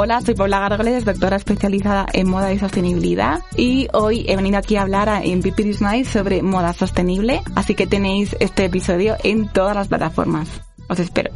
Hola, soy Paula Gargoles, doctora especializada en moda y sostenibilidad y hoy he venido aquí a hablar en Pipi Smile sobre moda sostenible, así que tenéis este episodio en todas las plataformas. Os espero.